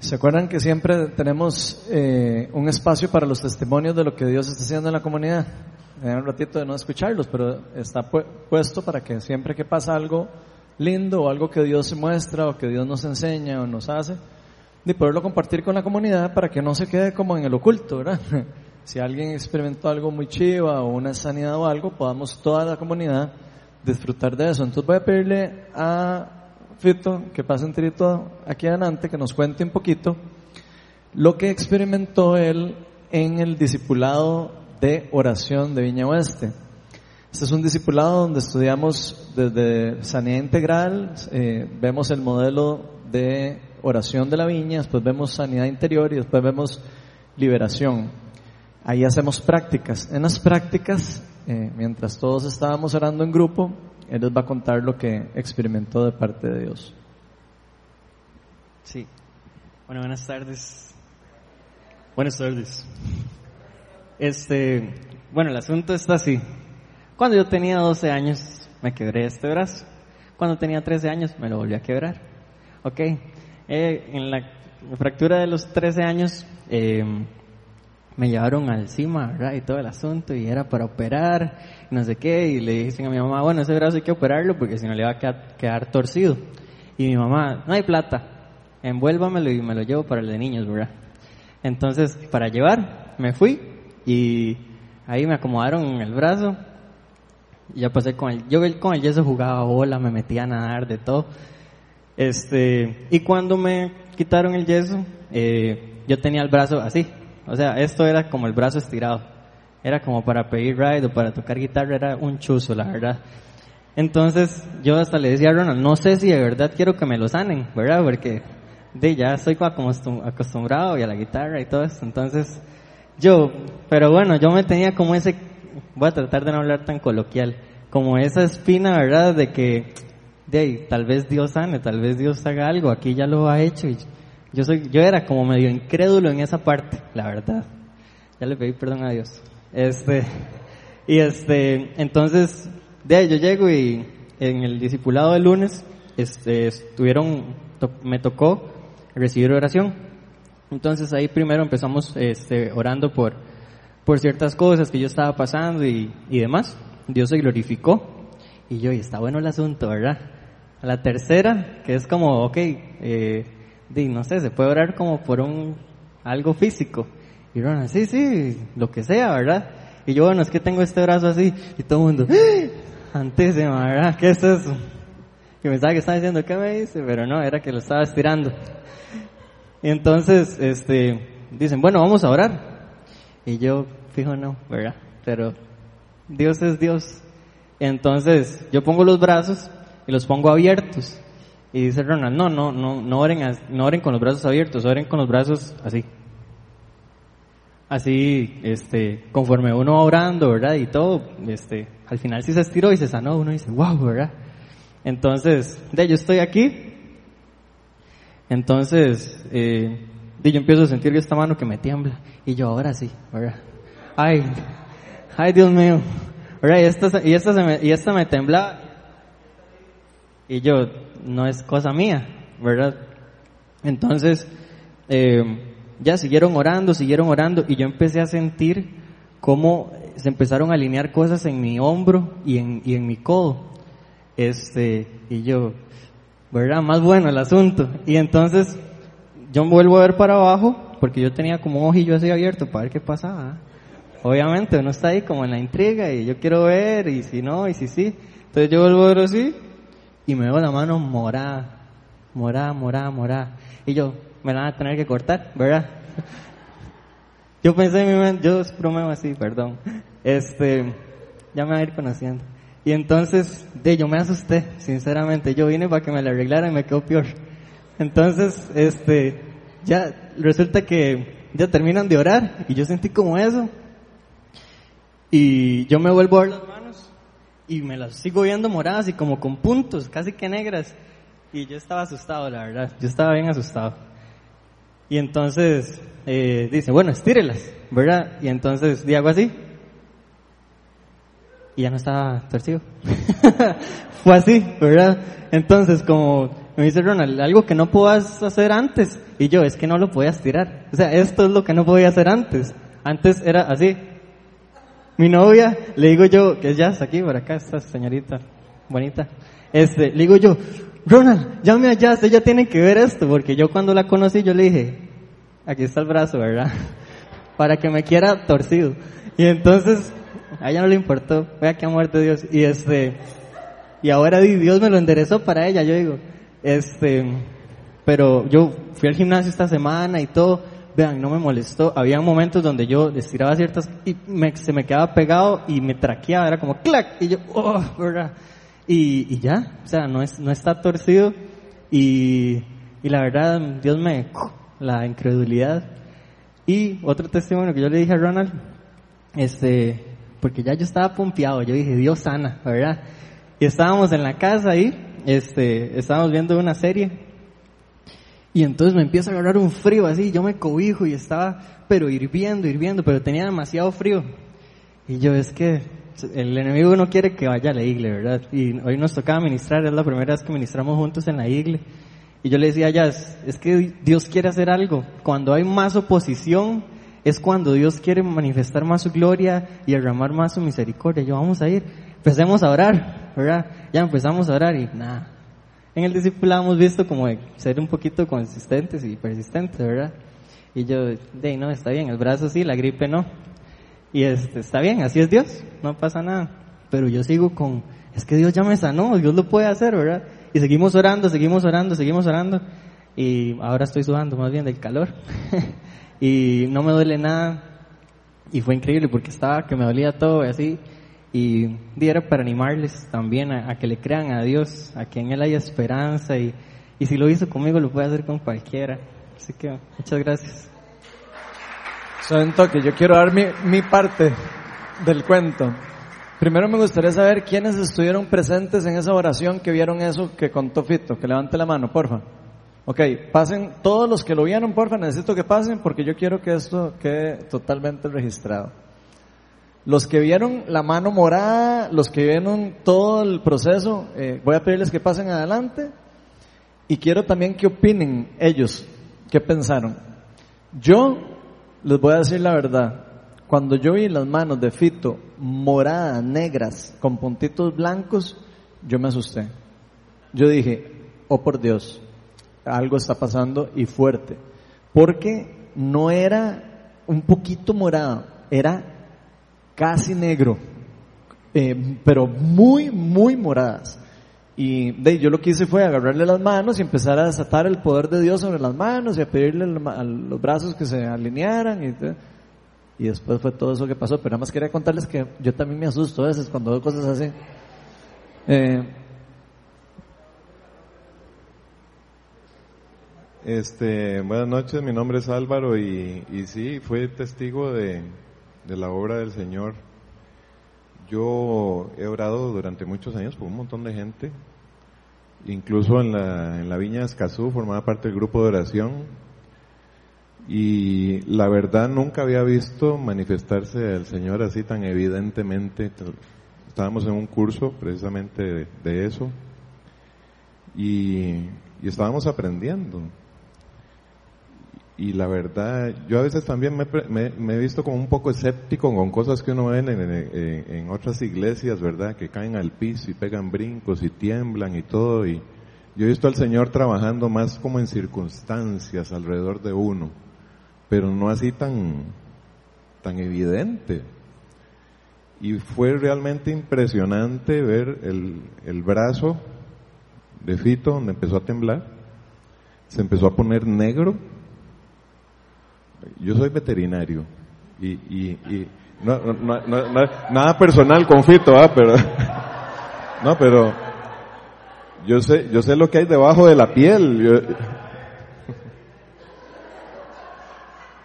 ¿Se acuerdan que siempre tenemos eh, un espacio para los testimonios de lo que Dios está haciendo en la comunidad? Me un ratito de no escucharlos, pero está puesto para que siempre que pasa algo lindo o algo que Dios muestra o que Dios nos enseña o nos hace, de poderlo compartir con la comunidad para que no se quede como en el oculto, ¿verdad? Si alguien experimentó algo muy chiva o una sanidad o algo, podamos toda la comunidad disfrutar de eso. Entonces voy a pedirle a Fito, que pase un trito aquí adelante, que nos cuente un poquito lo que experimentó él en el discipulado de oración de Viña Oeste. Este es un discipulado donde estudiamos desde sanidad integral, eh, vemos el modelo de oración de la viña, después vemos sanidad interior y después vemos liberación. Ahí hacemos prácticas. En las prácticas, eh, mientras todos estábamos orando en grupo, él les va a contar lo que experimentó de parte de Dios. Sí. Bueno, buenas tardes. Buenas tardes. Este, bueno, el asunto está así. Cuando yo tenía 12 años, me quebré este brazo. Cuando tenía 13 años, me lo volví a quebrar. Ok. Eh, en la fractura de los 13 años, eh, me llevaron al CIMA, ¿verdad? Y todo el asunto, y era para operar, no sé qué, y le dicen a mi mamá, bueno, ese brazo hay que operarlo porque si no le va a quedar, torcido. Y mi mamá, no hay plata, envuélvamelo y me lo llevo para el de niños, ¿verdad? Entonces, para llevar, me fui y ahí me acomodaron el brazo. Ya pasé con el, yo con el yeso jugaba bola, me metía a nadar, de todo. Este, y cuando me quitaron el yeso, eh, yo tenía el brazo así, o sea, esto era como el brazo estirado. Era como para pedir ride o para tocar guitarra, era un chuzo, la verdad. Entonces, yo hasta le decía a Ronald, no sé si de verdad quiero que me lo sanen, ¿verdad? Porque de ya estoy acostumbrado y a la guitarra y todo eso. Entonces, yo, pero bueno, yo me tenía como ese, voy a tratar de no hablar tan coloquial, como esa espina, ¿verdad? De que, de tal vez Dios sane, tal vez Dios haga algo, aquí ya lo ha hecho y yo soy, yo era como medio incrédulo en esa parte, la verdad. Ya le pedí perdón a Dios. Este, y este, entonces, de ahí yo llego y en el discipulado del lunes, este, estuvieron, me tocó recibir oración. Entonces ahí primero empezamos, este, orando por, por ciertas cosas que yo estaba pasando y, y demás. Dios se glorificó. Y yo, y está bueno el asunto, ¿verdad? La tercera, que es como, ok, eh, no sé, se puede orar como por algo físico. Y Ronald, sí, sí, lo que sea, ¿verdad? Y yo, bueno, es que tengo este brazo así, y todo el mundo, ¡Ah! antísima, ¿verdad? ¿Qué es eso? Y me estaba que estaba diciendo, ¿qué me dice? Pero no, era que lo estaba estirando. Y entonces, este, dicen, bueno, vamos a orar. Y yo, fijo, no, ¿verdad? Pero Dios es Dios. Entonces, yo pongo los brazos y los pongo abiertos. Y dice Ronald, no, no, no, no oren, no oren con los brazos abiertos, oren con los brazos así. Así, este, conforme uno va orando, ¿verdad? Y todo, este, al final si se estiró y se sanó, uno dice, wow, ¿verdad? Entonces, de yo estoy aquí. Entonces, eh, de yo empiezo a sentir esta mano que me tiembla. Y yo, ahora sí, ¿verdad? Ay, ay, Dios mío. ¿Verdad? Y esta, y esta, me, y esta me temblaba. Y yo, no es cosa mía, ¿verdad? Entonces, eh, ya siguieron orando, siguieron orando y yo empecé a sentir cómo se empezaron a alinear cosas en mi hombro y en, y en mi codo. Este, y yo, ¿verdad? Más bueno el asunto. Y entonces, yo me vuelvo a ver para abajo, porque yo tenía como un ojillo así abierto para ver qué pasaba. Obviamente uno está ahí como en la intriga y yo quiero ver y si no y si sí. Entonces yo vuelvo a ver así y me veo la mano morada, morada, morada, morada. Y yo, me la van a tener que cortar, ¿verdad? Yo pensé en mi mente, yo bromeo así, perdón. Este, ya me va a ir conociendo. Y entonces, de yo me asusté, sinceramente. Yo vine para que me la arreglaran y me quedó peor. Entonces, este, ya resulta que ya terminan de orar y yo sentí como eso. Y yo me vuelvo a ver las manos y me las sigo viendo moradas y como con puntos, casi que negras. Y yo estaba asustado, la verdad. Yo estaba bien asustado. Y entonces eh, dice, bueno, estírelas, ¿verdad? Y entonces di algo así. y ya no estaba torcido. Fue así, ¿verdad? Entonces, como me dice Ronald, algo que no puedas hacer antes. Y yo, es que no lo podías tirar. O sea, esto es lo que no podía hacer antes. Antes era así. Mi novia, le digo yo, que ya está aquí, por acá, esta señorita bonita. Este, le digo yo, Ronald, llame a Jazz, ella tiene que ver esto, porque yo cuando la conocí, yo le dije, aquí está el brazo, ¿verdad? Para que me quiera torcido. Y entonces, a ella no le importó, vea qué amor de Dios. Y este, y ahora Dios me lo enderezó para ella, yo digo, este, pero yo fui al gimnasio esta semana y todo, vean, no me molestó. Había momentos donde yo estiraba ciertas y se me quedaba pegado y me traqueaba, era como clac, y yo, oh, ¿verdad? Y, y ya, o sea, no, es, no está torcido y, y la verdad, Dios me, la incredulidad. Y otro testimonio que yo le dije a Ronald, este, porque ya yo estaba pompeado, yo dije, Dios sana, ¿verdad? Y estábamos en la casa ahí, este, estábamos viendo una serie, y entonces me empieza a agarrar un frío así, yo me cobijo y estaba, pero hirviendo, hirviendo, pero tenía demasiado frío. Y yo, es que el enemigo no quiere que vaya a la iglesia, ¿verdad? Y hoy nos tocaba ministrar, es la primera vez que ministramos juntos en la iglesia. Y yo le decía a es que Dios quiere hacer algo. Cuando hay más oposición, es cuando Dios quiere manifestar más su gloria y derramar más su misericordia. Yo, vamos a ir, empecemos a orar, ¿verdad? Ya empezamos a orar y nada. En el discipulado hemos visto como ser un poquito consistentes y persistentes, ¿verdad? Y yo, de no, está bien, el brazo sí, la gripe no. Y este, está bien, así es Dios, no pasa nada. Pero yo sigo con, es que Dios ya me sanó, Dios lo puede hacer, ¿verdad? Y seguimos orando, seguimos orando, seguimos orando. Y ahora estoy sudando más bien del calor. y no me duele nada. Y fue increíble porque estaba que me dolía todo y así. Y era para animarles también a, que le crean a Dios, a que en Él haya esperanza. Y, y si lo hizo conmigo, lo puede hacer con cualquiera. Así que muchas gracias. Son que yo quiero dar mi, mi parte del cuento. Primero me gustaría saber quiénes estuvieron presentes en esa oración que vieron eso que contó Fito. Que levante la mano, porfa. Ok, pasen, todos los que lo vieron, porfa, necesito que pasen porque yo quiero que esto quede totalmente registrado. Los que vieron la mano morada, los que vieron todo el proceso, eh, voy a pedirles que pasen adelante y quiero también que opinen ellos, qué pensaron. Yo les voy a decir la verdad. Cuando yo vi las manos de Fito moradas, negras, con puntitos blancos, yo me asusté. Yo dije, oh por Dios, algo está pasando y fuerte. Porque no era un poquito morado, era casi negro, eh, pero muy, muy moradas. Y de, yo lo que hice fue agarrarle las manos y empezar a desatar el poder de Dios sobre las manos y a pedirle a los brazos que se alinearan. Y, y después fue todo eso que pasó. Pero nada más quería contarles que yo también me asusto a veces cuando veo cosas así. Eh, este, buenas noches, mi nombre es Álvaro y, y sí, fue testigo de, de la obra del Señor. Yo he orado durante muchos años por un montón de gente, incluso en la, en la Viña de Escazú formaba parte del grupo de oración y la verdad nunca había visto manifestarse al Señor así tan evidentemente. Estábamos en un curso precisamente de, eso y, y estábamos aprendiendo y la verdad, yo a veces también me, he visto como un poco escéptico con cosas que uno ve en, otras iglesias, ¿verdad? Que caen al piso y pegan brincos y tiemblan y todo. Y yo he visto al Señor trabajando más como en circunstancias alrededor de uno, pero no así tan, tan evidente. Y fue realmente impresionante ver el, el brazo de Fito donde empezó a temblar, se empezó a poner negro yo soy veterinario y, y, y no, no, nada personal conflicto, ¿ah? pero no, pero yo sé, yo sé lo que hay debajo de la piel.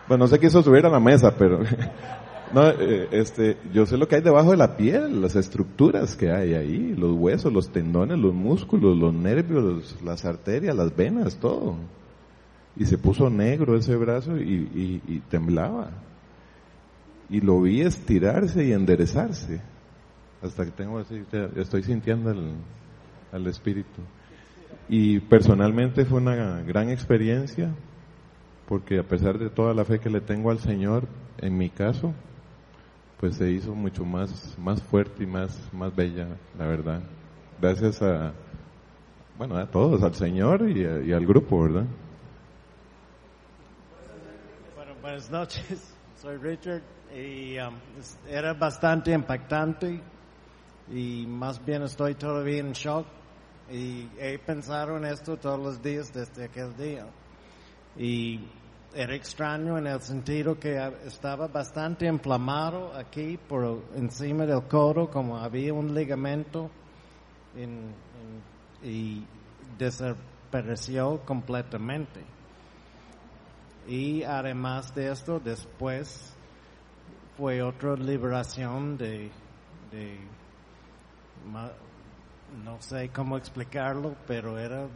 bueno, no sé quiso subir a la mesa, pero no, eh, este, yo sé lo que hay debajo de la piel, las estructuras que hay ahí, los huesos, los tendones, los músculos, los nervios, las arterias, las venas, todo y se puso negro ese brazo y, temblaba. Y lo vi estirarse y enderezarse. hasta que tengo así, estoy sintiendo el, al Espíritu. Y personalmente fue una gran experiencia, porque a pesar de toda la fe que le tengo al Señor, en mi caso, pues se hizo mucho más, más fuerte y más, más bella, la verdad. Gracias a, bueno, a todos, al Señor y, y al grupo, ¿verdad? Bueno, buenas noches, soy Richard y um, era bastante impactante y más bien estoy todavía en shock y he pensado en esto todos los días desde aquel día. Y era extraño en el sentido que estaba bastante inflamado aquí por encima del codo, como había un ligamento y desapareció completamente. Y además de esto, después fue otra liberación de, no sé cómo explicarlo, pero era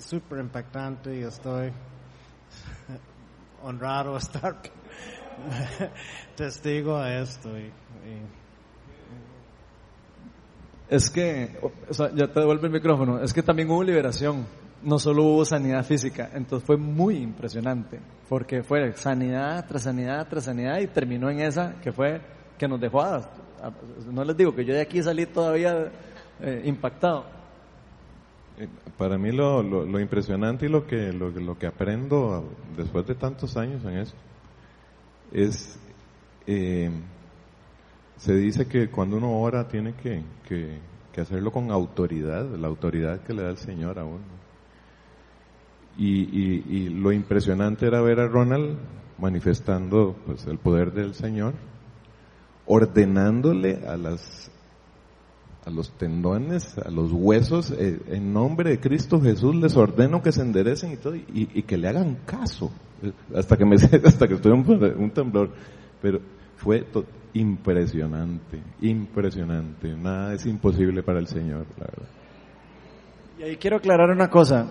súper impactante y estoy honrado estar testigo a esto. Es que, o ya te devuelvo el micrófono, es que también hubo liberación, no solo hubo sanidad física, entonces fue muy impresionante, porque fue sanidad tras sanidad tras sanidad y terminó en esa que fue, que nos dejó a, no les digo que yo de aquí salí todavía eh, impactado. Eh, para mí lo, lo, impresionante y lo que, lo, lo, que aprendo después de tantos años en eso es, eh, se dice que cuando uno ora tiene que, que, hacerlo con autoridad, la autoridad que le da el Señor a uno. Y, y, y lo impresionante era ver a Ronald manifestando pues, el poder del Señor, ordenándole a las a los tendones, a los huesos, eh, en nombre de Cristo Jesús les ordeno que se enderecen y todo, y, que le hagan caso, eh, hasta que me hasta que estoy un, un temblor, pero fue impresionante, impresionante, nada es imposible para el Señor, la verdad. Y ahí quiero aclarar una cosa,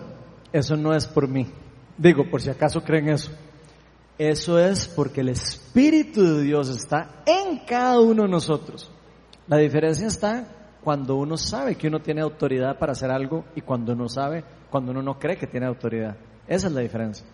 eso no es por mí, digo, por si acaso creen eso, eso es porque el Espíritu de Dios está en cada uno de nosotros. La diferencia está cuando uno sabe que uno tiene autoridad para hacer algo y cuando uno sabe, cuando uno no cree que tiene autoridad. Esa es la diferencia.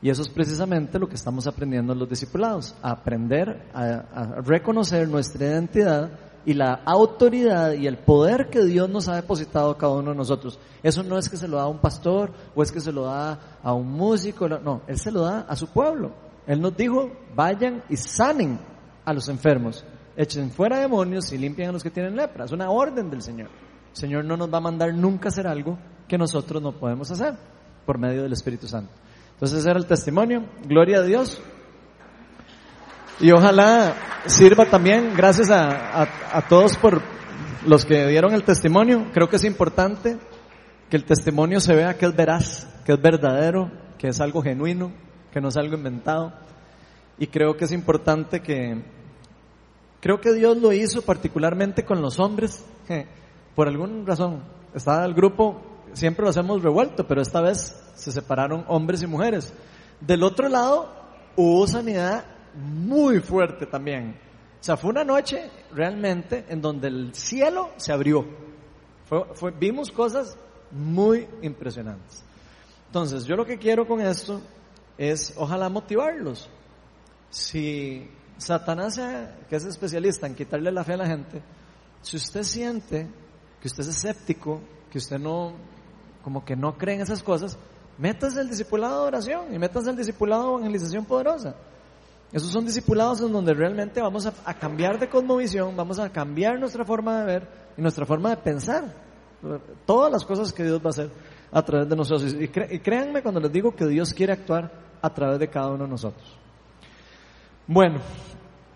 Y eso es precisamente lo que estamos aprendiendo en los discipulados, a aprender a, reconocer nuestra identidad y la autoridad y el poder que Dios nos ha depositado a cada uno de nosotros. Eso no es que se lo da a un pastor o es que se lo da a un músico, no, Él se lo da a su pueblo. Él nos dijo, vayan y sanen a los enfermos echen fuera demonios y limpian a los que tienen lepra. Es una orden del Señor. El Señor no nos va a mandar nunca hacer algo que nosotros no podemos hacer por medio del Espíritu Santo. Entonces ese era el testimonio. Gloria a Dios. Y ojalá sirva también, gracias a, a todos por los que dieron el testimonio. Creo que es importante que el testimonio se vea que es veraz, que es verdadero, que es algo genuino, que no es algo inventado. Y creo que es importante que Creo que Dios lo hizo particularmente con los hombres. Por alguna razón, estaba el grupo, siempre lo hacemos revuelto, pero esta vez se separaron hombres y mujeres. Del otro lado, hubo sanidad muy fuerte también. O sea, fue una noche realmente en donde el cielo se abrió. vimos cosas muy impresionantes. Entonces, yo lo que quiero con esto es, ojalá motivarlos. Si Satanás, que es especialista en quitarle la fe a la gente, si usted siente que usted es escéptico, que usted no, como que no cree en esas cosas, métase el discipulado de oración y métase el discipulado de evangelización poderosa. Esos son discipulados en donde realmente vamos a, cambiar de cosmovisión, vamos a cambiar nuestra forma de ver y nuestra forma de pensar. Todas las cosas que Dios va a hacer a través de nosotros. y créanme cuando les digo que Dios quiere actuar a través de cada uno de nosotros. Bueno,